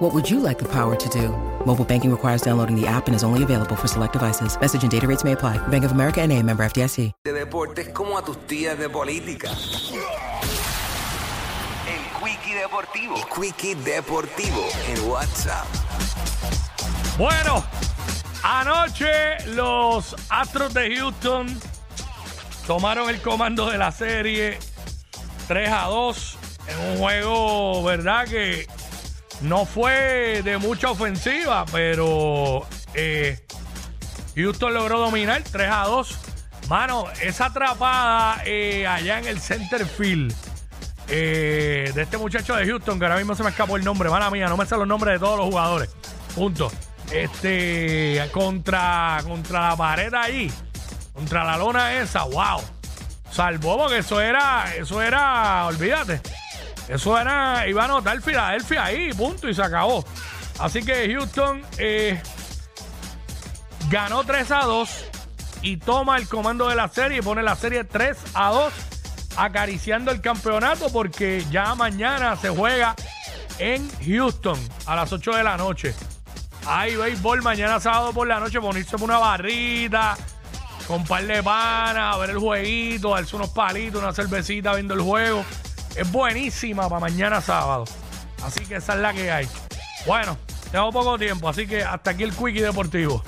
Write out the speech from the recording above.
What would you like the power to do? Mobile banking requires downloading the app and is only available for select devices. Message and data rates may apply. Bank of America and a member FDIC. de deportes como a tus tías de política. El Quickie Deportivo. El Quickie Deportivo en WhatsApp. Bueno, anoche los Astros de Houston tomaron el comando de la serie 3 a 2 en un juego, ¿verdad? Que no fue de mucha ofensiva, pero eh, Houston logró dominar 3 a 2. Mano, esa atrapada eh, allá en el center field eh, de este muchacho de Houston, que ahora mismo se me escapó el nombre, mala mía, no me sé los nombres de todos los jugadores. Punto. Este, contra, contra la pared ahí, contra la lona esa, wow. Salvó porque eso era, eso era, olvídate. Eso era, iba a anotar Filadelfia ahí, punto, y se acabó. Así que Houston eh, ganó 3 a 2 y toma el comando de la serie y pone la serie 3 a 2, acariciando el campeonato porque ya mañana se juega en Houston a las 8 de la noche. Hay béisbol mañana sábado por la noche, ponerse una barrita, con un par de panas, a ver el jueguito, darse unos palitos, una cervecita viendo el juego. Es buenísima para mañana sábado. Así que esa es la que hay. Bueno, tengo poco tiempo, así que hasta aquí el Quickie Deportivo.